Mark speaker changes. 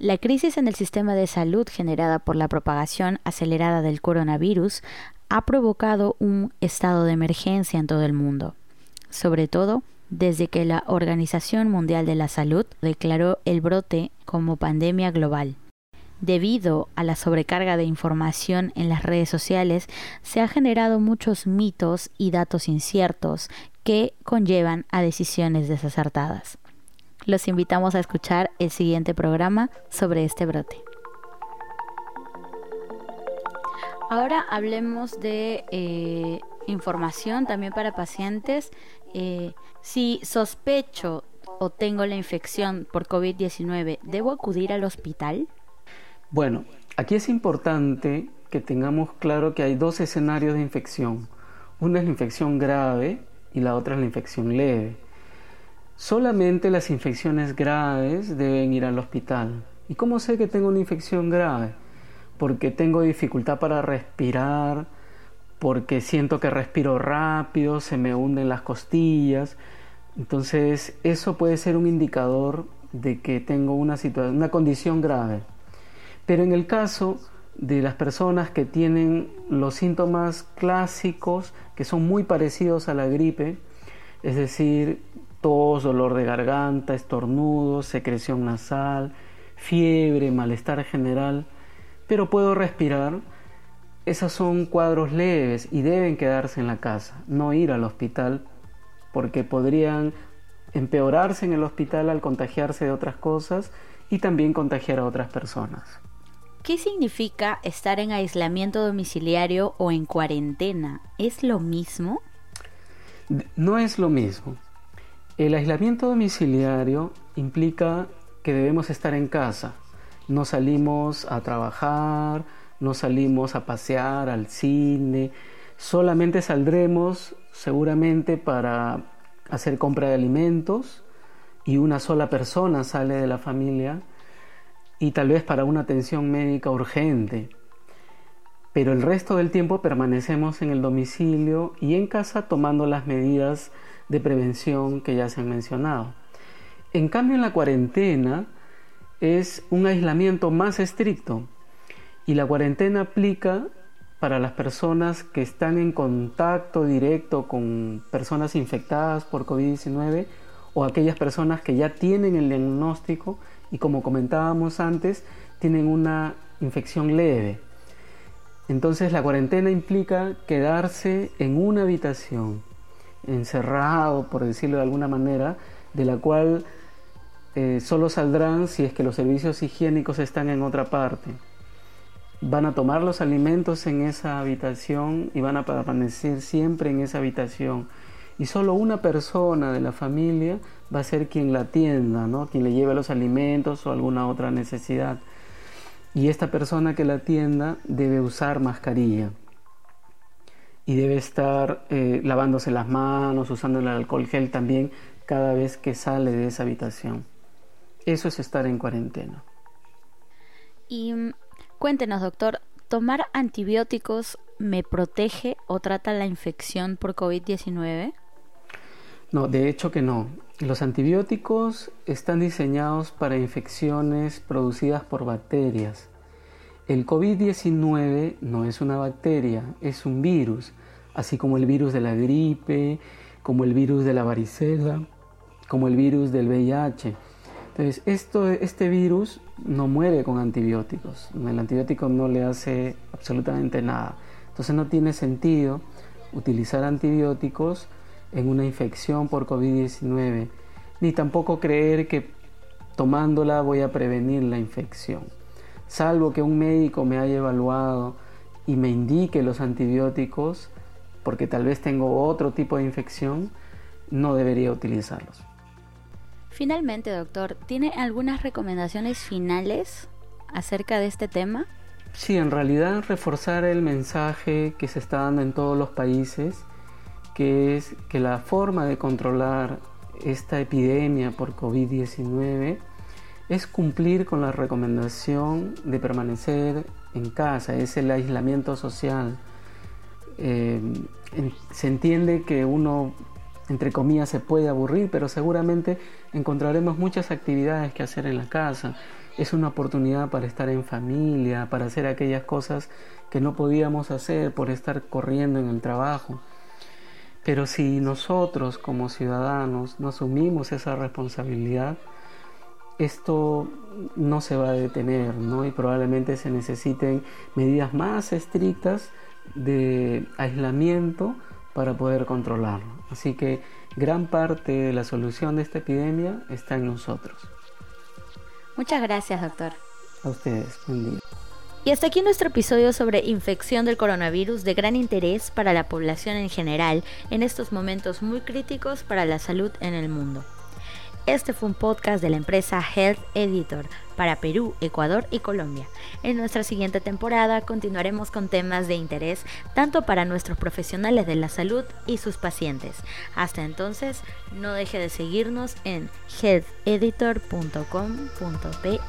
Speaker 1: La crisis en el sistema de salud generada por la propagación acelerada del coronavirus ha provocado un estado de emergencia en todo el mundo, sobre todo desde que la Organización Mundial de la Salud declaró el brote como pandemia global. Debido a la sobrecarga de información en las redes sociales, se han generado muchos mitos y datos inciertos que conllevan a decisiones desacertadas. Los invitamos a escuchar el siguiente programa sobre este brote. Ahora hablemos de eh, información también para pacientes. Eh, si sospecho o tengo la infección por COVID-19, ¿debo acudir al hospital?
Speaker 2: Bueno, aquí es importante que tengamos claro que hay dos escenarios de infección. Una es la infección grave y la otra es la infección leve. Solamente las infecciones graves deben ir al hospital. ¿Y cómo sé que tengo una infección grave? Porque tengo dificultad para respirar, porque siento que respiro rápido, se me hunden las costillas. Entonces, eso puede ser un indicador de que tengo una, una condición grave. Pero en el caso de las personas que tienen los síntomas clásicos, que son muy parecidos a la gripe, es decir, tos, dolor de garganta, estornudos, secreción nasal, fiebre, malestar general, pero puedo respirar, esos son cuadros leves y deben quedarse en la casa, no ir al hospital, porque podrían empeorarse en el hospital al contagiarse de otras cosas y también contagiar a otras personas.
Speaker 1: ¿Qué significa estar en aislamiento domiciliario o en cuarentena? ¿Es lo mismo?
Speaker 2: No es lo mismo. El aislamiento domiciliario implica que debemos estar en casa. No salimos a trabajar, no salimos a pasear, al cine. Solamente saldremos seguramente para hacer compra de alimentos y una sola persona sale de la familia y tal vez para una atención médica urgente. Pero el resto del tiempo permanecemos en el domicilio y en casa tomando las medidas de prevención que ya se han mencionado. En cambio, en la cuarentena es un aislamiento más estricto y la cuarentena aplica para las personas que están en contacto directo con personas infectadas por COVID-19 o aquellas personas que ya tienen el diagnóstico y como comentábamos antes, tienen una infección leve. Entonces la cuarentena implica quedarse en una habitación, encerrado, por decirlo de alguna manera, de la cual eh, solo saldrán si es que los servicios higiénicos están en otra parte. Van a tomar los alimentos en esa habitación y van a permanecer siempre en esa habitación y solo una persona de la familia va a ser quien la atienda, ¿no? quien le lleve los alimentos o alguna otra necesidad. Y esta persona que la atienda debe usar mascarilla y debe estar eh, lavándose las manos, usando el alcohol gel también cada vez que sale de esa habitación. Eso es estar en cuarentena.
Speaker 1: Y mm, cuéntenos, doctor, ¿tomar antibióticos me protege o trata la infección por COVID-19?
Speaker 2: No, de hecho que no. Los antibióticos están diseñados para infecciones producidas por bacterias. El COVID-19 no es una bacteria, es un virus, así como el virus de la gripe, como el virus de la varicela, como el virus del VIH. Entonces, esto, este virus no muere con antibióticos. El antibiótico no le hace absolutamente nada. Entonces no tiene sentido utilizar antibióticos en una infección por COVID-19, ni tampoco creer que tomándola voy a prevenir la infección. Salvo que un médico me haya evaluado y me indique los antibióticos, porque tal vez tengo otro tipo de infección, no debería utilizarlos.
Speaker 1: Finalmente, doctor, ¿tiene algunas recomendaciones finales acerca de este tema?
Speaker 2: Sí, en realidad reforzar el mensaje que se está dando en todos los países que es que la forma de controlar esta epidemia por COVID-19 es cumplir con la recomendación de permanecer en casa, es el aislamiento social. Eh, se entiende que uno, entre comillas, se puede aburrir, pero seguramente encontraremos muchas actividades que hacer en la casa, es una oportunidad para estar en familia, para hacer aquellas cosas que no podíamos hacer por estar corriendo en el trabajo. Pero si nosotros como ciudadanos no asumimos esa responsabilidad, esto no se va a detener, ¿no? Y probablemente se necesiten medidas más estrictas de aislamiento para poder controlarlo. Así que gran parte de la solución de esta epidemia está en nosotros.
Speaker 1: Muchas gracias, doctor.
Speaker 2: A ustedes, buen día.
Speaker 1: Y hasta aquí nuestro episodio sobre infección del coronavirus de gran interés para la población en general en estos momentos muy críticos para la salud en el mundo. Este fue un podcast de la empresa Health Editor para Perú, Ecuador y Colombia. En nuestra siguiente temporada continuaremos con temas de interés tanto para nuestros profesionales de la salud y sus pacientes. Hasta entonces, no deje de seguirnos en healtheditor.com.pe.